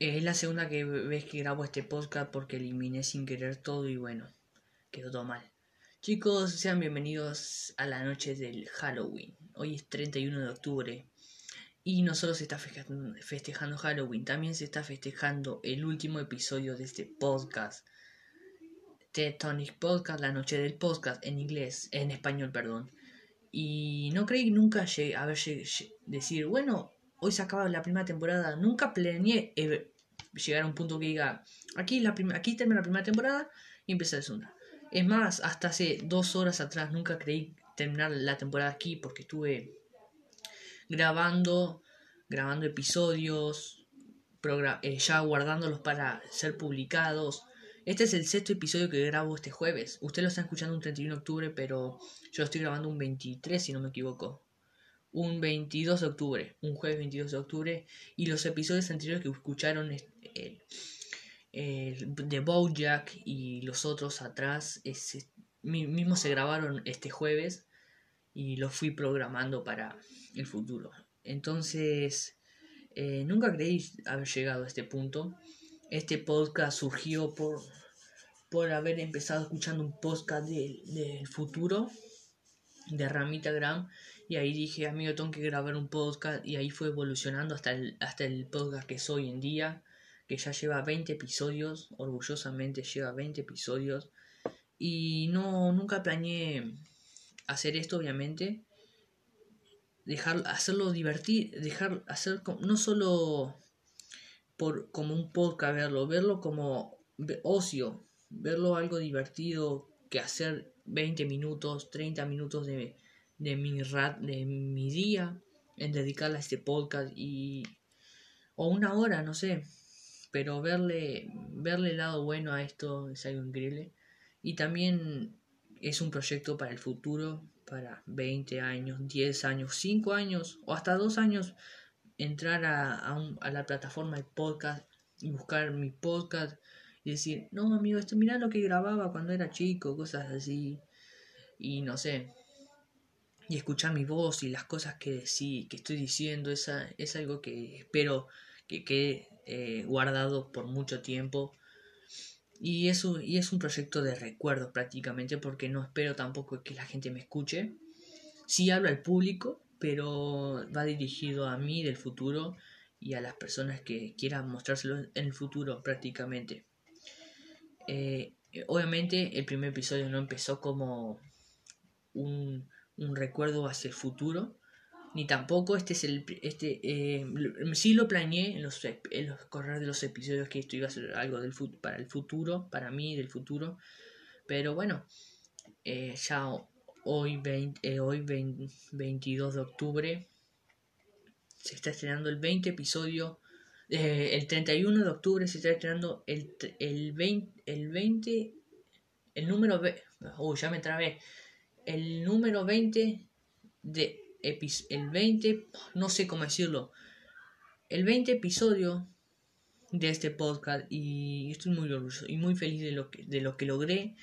Es la segunda que ves que grabo este podcast porque eliminé sin querer todo y bueno, quedó todo mal. Chicos, sean bienvenidos a la noche del Halloween. Hoy es 31 de octubre y no solo se está festejando Halloween, también se está festejando el último episodio de este podcast. Tonic Podcast, la noche del podcast en inglés, en español, perdón. Y no creí nunca haber decir, bueno, hoy se acaba la primera temporada. Nunca planeé eh, llegar a un punto que diga, aquí, la aquí termina la primera temporada y empieza la segunda. Es más, hasta hace dos horas atrás nunca creí terminar la temporada aquí porque estuve grabando, grabando episodios, eh, ya guardándolos para ser publicados. Este es el sexto episodio que grabo este jueves. Usted lo está escuchando un 31 de octubre, pero yo lo estoy grabando un 23 si no me equivoco un 22 de octubre, un jueves 22 de octubre, y los episodios anteriores que escucharon el, de Bojack y los otros atrás, ese, mismo se grabaron este jueves y los fui programando para el futuro. Entonces, eh, nunca creí haber llegado a este punto. Este podcast surgió por, por haber empezado escuchando un podcast del, del futuro de Ramita Gram y ahí dije, amigo, tengo que grabar un podcast y ahí fue evolucionando hasta el, hasta el podcast que es hoy en día, que ya lleva 20 episodios, orgullosamente lleva 20 episodios. Y no, nunca planeé hacer esto, obviamente. Dejar, hacerlo divertir, dejar, hacer no solo por, como un podcast verlo, verlo como ocio, verlo algo divertido que hacer 20 minutos, 30 minutos de, de mi, de mi día en dedicarle a este podcast y o una hora, no sé, pero verle verle el lado bueno a esto es algo increíble y también es un proyecto para el futuro, para 20 años, 10 años, 5 años o hasta 2 años entrar a, a, la plataforma de podcast y buscar mi podcast y decir, no amigo, esto mira lo que grababa cuando era chico, cosas así. Y no sé, y escuchar mi voz y las cosas que, decí, que estoy diciendo esa, es algo que espero que quede eh, guardado por mucho tiempo. Y, eso, y es un proyecto de recuerdo prácticamente porque no espero tampoco que la gente me escuche. Sí hablo al público, pero va dirigido a mí del futuro y a las personas que quieran mostrárselo en el futuro prácticamente. Eh, obviamente el primer episodio no empezó como un, un recuerdo hacia el futuro, ni tampoco este es el este eh, sí lo planeé en los en los correr de los episodios que esto iba a ser algo del para el futuro para mí del futuro. Pero bueno eh, ya hoy 20, eh, hoy 22 de octubre se está estrenando el 20 episodio el 31 de octubre se está estrenando el, el 20 el 20 el número uy ya me trabé el número 20 de el 20, no sé cómo decirlo, el 20 episodio de este podcast y estoy muy orgulloso y muy feliz de lo que, de lo que logré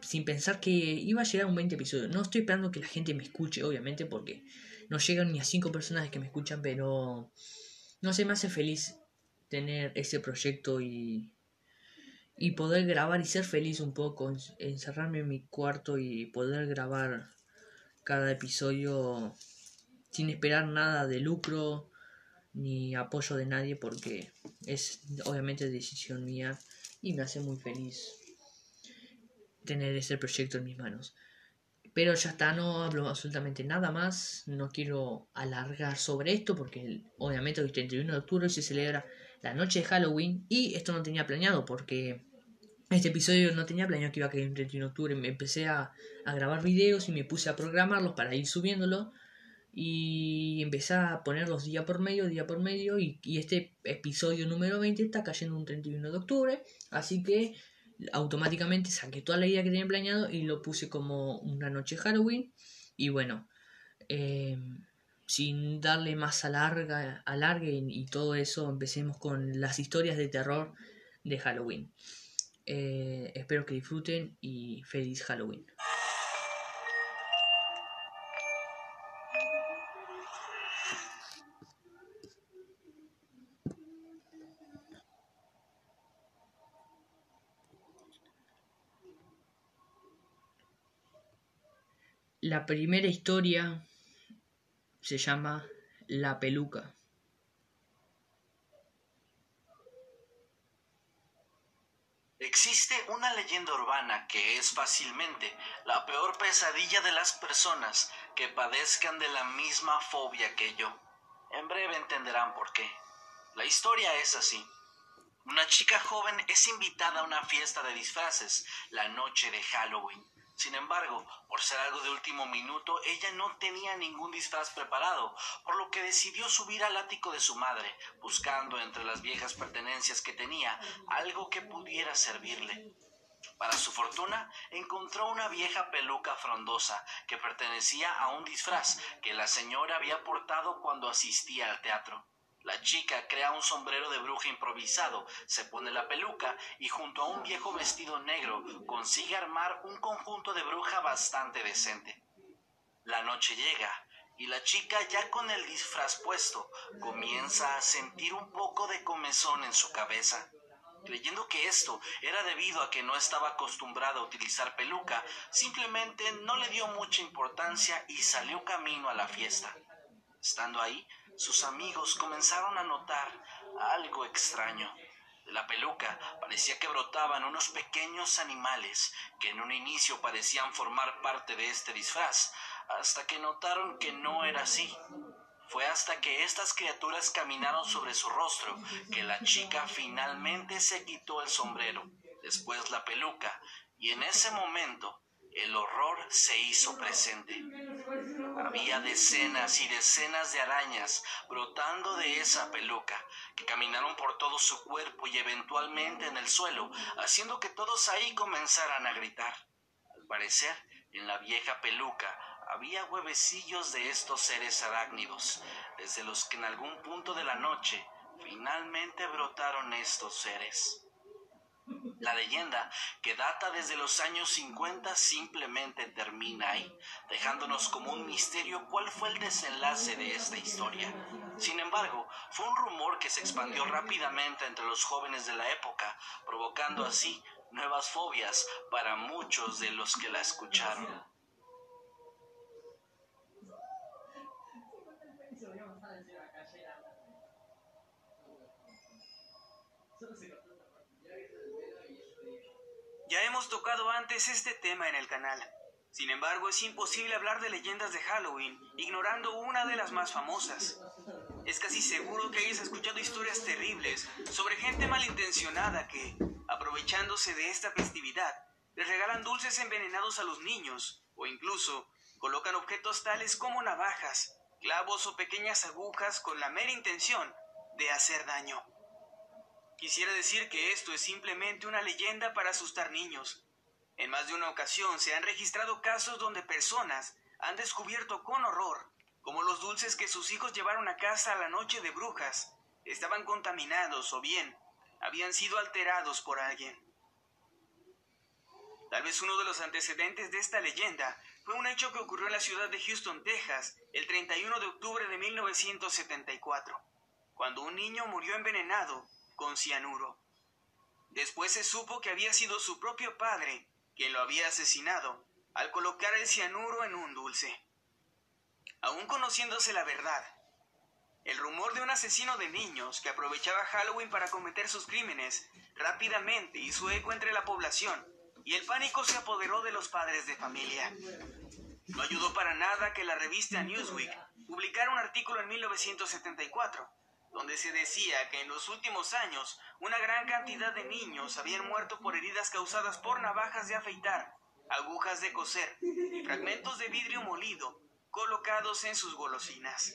sin pensar que iba a llegar a un 20 episodio. No estoy esperando que la gente me escuche, obviamente, porque no llegan ni a 5 personas que me escuchan, pero no sé, me hace feliz tener ese proyecto y y poder grabar y ser feliz un poco, encerrarme en mi cuarto y poder grabar cada episodio sin esperar nada de lucro ni apoyo de nadie porque es obviamente decisión mía y me hace muy feliz tener ese proyecto en mis manos. Pero ya está, no hablo absolutamente nada más, no quiero alargar sobre esto porque obviamente el 31 de octubre se celebra la noche de Halloween y esto no tenía planeado porque este episodio no tenía planeado que iba a caer el 31 de octubre. Me empecé a, grabar videos y me puse a programarlos para ir subiéndolo. Y empecé a ponerlos día por medio, día por medio. Y, este episodio número 20 está cayendo un 31 de octubre. Así que automáticamente saqué toda la idea que tenía planeado y lo puse como una noche Halloween. Y bueno, eh, sin darle más alarga, alargue y todo eso, empecemos con las historias de terror de Halloween. Eh, espero que disfruten y feliz Halloween. La primera historia se llama La peluca. Es fácilmente la peor pesadilla de las personas que padezcan de la misma fobia que yo. En breve entenderán por qué. La historia es así. Una chica joven es invitada a una fiesta de disfraces la noche de Halloween. Sin embargo, por ser algo de último minuto, ella no tenía ningún disfraz preparado, por lo que decidió subir al ático de su madre, buscando entre las viejas pertenencias que tenía algo que pudiera servirle. Para su fortuna, encontró una vieja peluca frondosa que pertenecía a un disfraz que la señora había portado cuando asistía al teatro. La chica crea un sombrero de bruja improvisado, se pone la peluca y junto a un viejo vestido negro consigue armar un conjunto de bruja bastante decente. La noche llega y la chica ya con el disfraz puesto comienza a sentir un poco de comezón en su cabeza. Creyendo que esto era debido a que no estaba acostumbrada a utilizar peluca, simplemente no le dio mucha importancia y salió camino a la fiesta. Estando ahí, sus amigos comenzaron a notar algo extraño. De la peluca parecía que brotaban unos pequeños animales que en un inicio parecían formar parte de este disfraz, hasta que notaron que no era así. Fue hasta que estas criaturas caminaron sobre su rostro que la chica finalmente se quitó el sombrero, después la peluca, y en ese momento el horror se hizo presente. Había decenas y decenas de arañas brotando de esa peluca, que caminaron por todo su cuerpo y eventualmente en el suelo, haciendo que todos ahí comenzaran a gritar. Al parecer, en la vieja peluca había huevecillos de estos seres arácnidos, desde los que en algún punto de la noche finalmente brotaron estos seres. La leyenda, que data desde los años 50, simplemente termina ahí, dejándonos como un misterio cuál fue el desenlace de esta historia. Sin embargo, fue un rumor que se expandió rápidamente entre los jóvenes de la época, provocando así nuevas fobias para muchos de los que la escucharon. Ya hemos tocado antes este tema en el canal. Sin embargo, es imposible hablar de leyendas de Halloween ignorando una de las más famosas. Es casi seguro que hayas escuchado historias terribles sobre gente malintencionada que, aprovechándose de esta festividad, les regalan dulces envenenados a los niños o incluso colocan objetos tales como navajas, clavos o pequeñas agujas con la mera intención de hacer daño. Quisiera decir que esto es simplemente una leyenda para asustar niños. En más de una ocasión se han registrado casos donde personas han descubierto con horror cómo los dulces que sus hijos llevaron a casa a la noche de brujas estaban contaminados o bien habían sido alterados por alguien. Tal vez uno de los antecedentes de esta leyenda fue un hecho que ocurrió en la ciudad de Houston, Texas, el 31 de octubre de 1974, cuando un niño murió envenenado con cianuro. Después se supo que había sido su propio padre quien lo había asesinado al colocar el cianuro en un dulce. Aún conociéndose la verdad, el rumor de un asesino de niños que aprovechaba Halloween para cometer sus crímenes rápidamente hizo eco entre la población y el pánico se apoderó de los padres de familia. No ayudó para nada que la revista Newsweek publicara un artículo en 1974 donde se decía que en los últimos años una gran cantidad de niños habían muerto por heridas causadas por navajas de afeitar, agujas de coser y fragmentos de vidrio molido colocados en sus golosinas.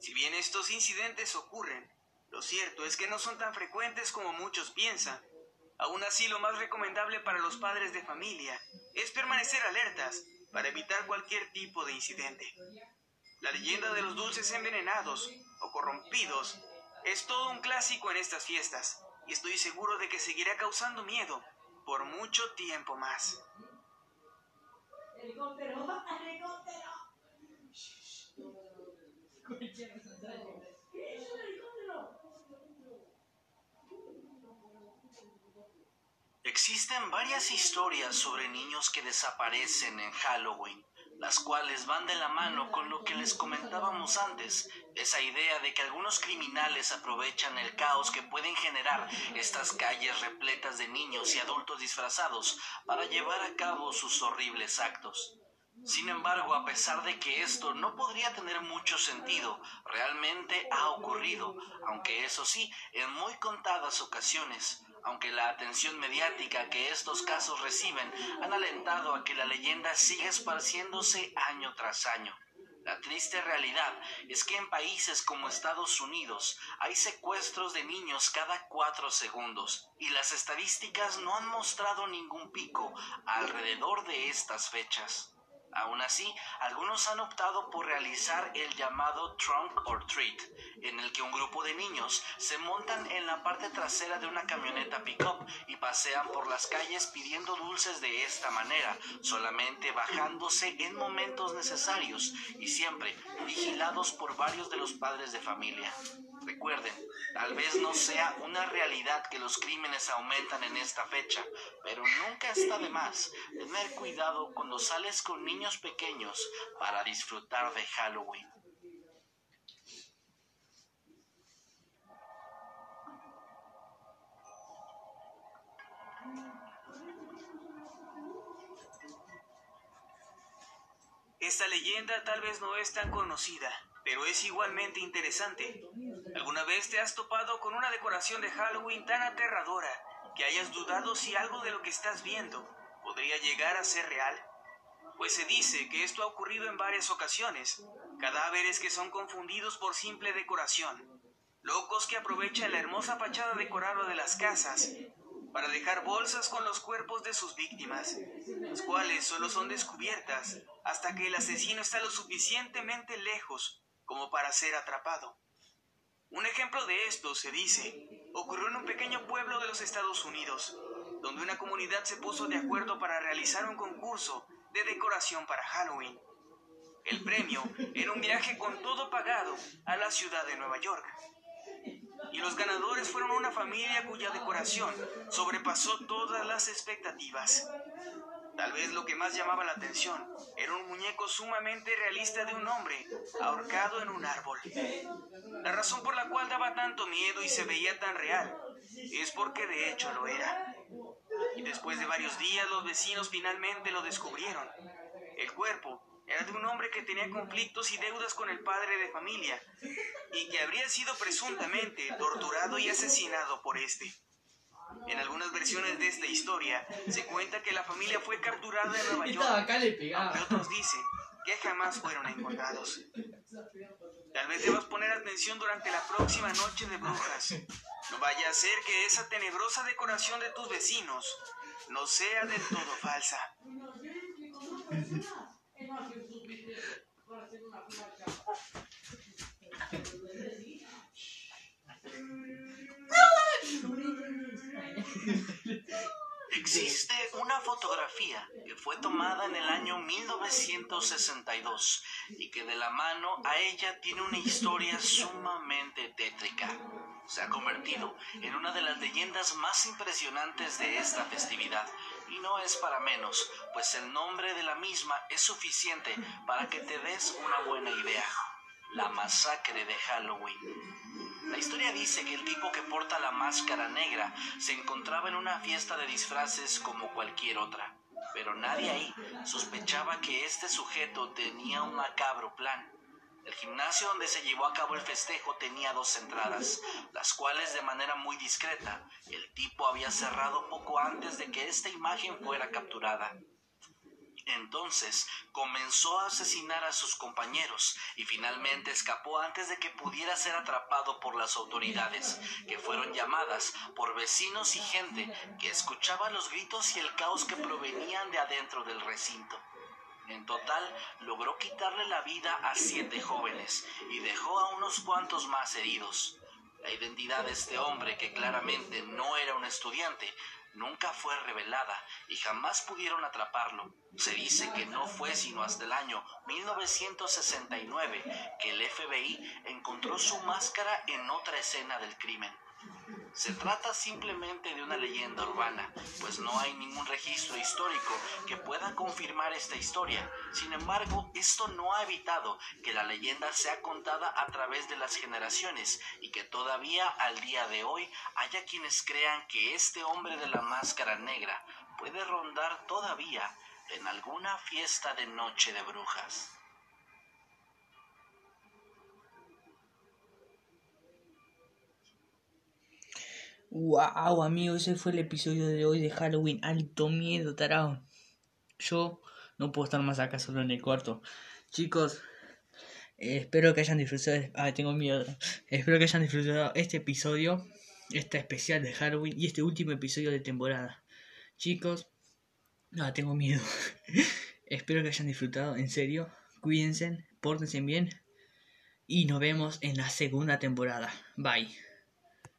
Si bien estos incidentes ocurren, lo cierto es que no son tan frecuentes como muchos piensan. Aún así, lo más recomendable para los padres de familia es permanecer alertas para evitar cualquier tipo de incidente. La leyenda de los dulces envenenados o corrompidos es todo un clásico en estas fiestas y estoy seguro de que seguirá causando miedo por mucho tiempo más. Existen varias historias sobre niños que desaparecen en Halloween las cuales van de la mano con lo que les comentábamos antes, esa idea de que algunos criminales aprovechan el caos que pueden generar estas calles repletas de niños y adultos disfrazados para llevar a cabo sus horribles actos. Sin embargo, a pesar de que esto no podría tener mucho sentido, realmente ha ocurrido, aunque eso sí, en muy contadas ocasiones aunque la atención mediática que estos casos reciben han alentado a que la leyenda siga esparciéndose año tras año. La triste realidad es que en países como Estados Unidos hay secuestros de niños cada cuatro segundos y las estadísticas no han mostrado ningún pico alrededor de estas fechas. Aún así, algunos han optado por realizar el llamado trunk or treat, en el que un grupo de niños se montan en la parte trasera de una camioneta pickup y pasean por las calles pidiendo dulces de esta manera, solamente bajándose en momentos necesarios y siempre vigilados por varios de los padres de familia. Recuerden, tal vez no sea una realidad que los crímenes aumentan en esta fecha, pero nunca está de más tener cuidado cuando sales con niños pequeños para disfrutar de Halloween. Esta leyenda tal vez no es tan conocida, pero es igualmente interesante. ¿Alguna vez te has topado con una decoración de Halloween tan aterradora que hayas dudado si algo de lo que estás viendo podría llegar a ser real? Pues se dice que esto ha ocurrido en varias ocasiones. Cadáveres que son confundidos por simple decoración. Locos que aprovechan la hermosa fachada decorada de las casas para dejar bolsas con los cuerpos de sus víctimas, las cuales solo son descubiertas hasta que el asesino está lo suficientemente lejos como para ser atrapado. Un ejemplo de esto, se dice, ocurrió en un pequeño pueblo de los Estados Unidos, donde una comunidad se puso de acuerdo para realizar un concurso de decoración para Halloween. El premio era un viaje con todo pagado a la ciudad de Nueva York y los ganadores fueron una familia cuya decoración sobrepasó todas las expectativas. Tal vez lo que más llamaba la atención era un muñeco sumamente realista de un hombre ahorcado en un árbol. La razón por la cual daba tanto miedo y se veía tan real es porque de hecho lo era. Y después de varios días los vecinos finalmente lo descubrieron. El cuerpo era de un hombre que tenía conflictos y deudas con el padre de familia y que habría sido presuntamente torturado y asesinado por este. En algunas versiones de esta historia se cuenta que la familia fue capturada en Nueva York, aunque otros dicen que jamás fueron encontrados. Tal vez debas poner atención durante la próxima noche de brujas. No vaya a ser que esa tenebrosa decoración de tus vecinos no sea del todo falsa. Existe una fotografía que fue tomada en el año 1962 y que de la mano a ella tiene una historia sumamente tétrica. Se ha convertido en una de las leyendas más impresionantes de esta festividad y no es para menos, pues el nombre de la misma es suficiente para que te des una buena idea. La masacre de Halloween. La historia dice que el tipo que porta la máscara negra se encontraba en una fiesta de disfraces como cualquier otra, pero nadie ahí sospechaba que este sujeto tenía un macabro plan. El gimnasio donde se llevó a cabo el festejo tenía dos entradas, las cuales de manera muy discreta el tipo había cerrado poco antes de que esta imagen fuera capturada. Entonces comenzó a asesinar a sus compañeros y finalmente escapó antes de que pudiera ser atrapado por las autoridades, que fueron llamadas por vecinos y gente que escuchaba los gritos y el caos que provenían de adentro del recinto. En total, logró quitarle la vida a siete jóvenes y dejó a unos cuantos más heridos. La identidad de este hombre, que claramente no era un estudiante, nunca fue revelada y jamás pudieron atraparlo. Se dice que no fue sino hasta el año 1969 que el FBI encontró su máscara en otra escena del crimen. Se trata simplemente de una leyenda urbana, pues no hay ningún registro histórico que pueda confirmar esta historia. Sin embargo, esto no ha evitado que la leyenda sea contada a través de las generaciones y que todavía al día de hoy haya quienes crean que este hombre de la máscara negra puede rondar todavía en alguna fiesta de noche de brujas. Wow, amigo, ese fue el episodio de hoy de Halloween. Alto miedo, tarado. Yo no puedo estar más acá solo en el cuarto. Chicos, espero que hayan disfrutado. Ah, tengo miedo. Espero que hayan disfrutado este episodio, este especial de Halloween y este último episodio de temporada. Chicos, no, tengo miedo. espero que hayan disfrutado, en serio. Cuídense, pórtense bien. Y nos vemos en la segunda temporada. Bye.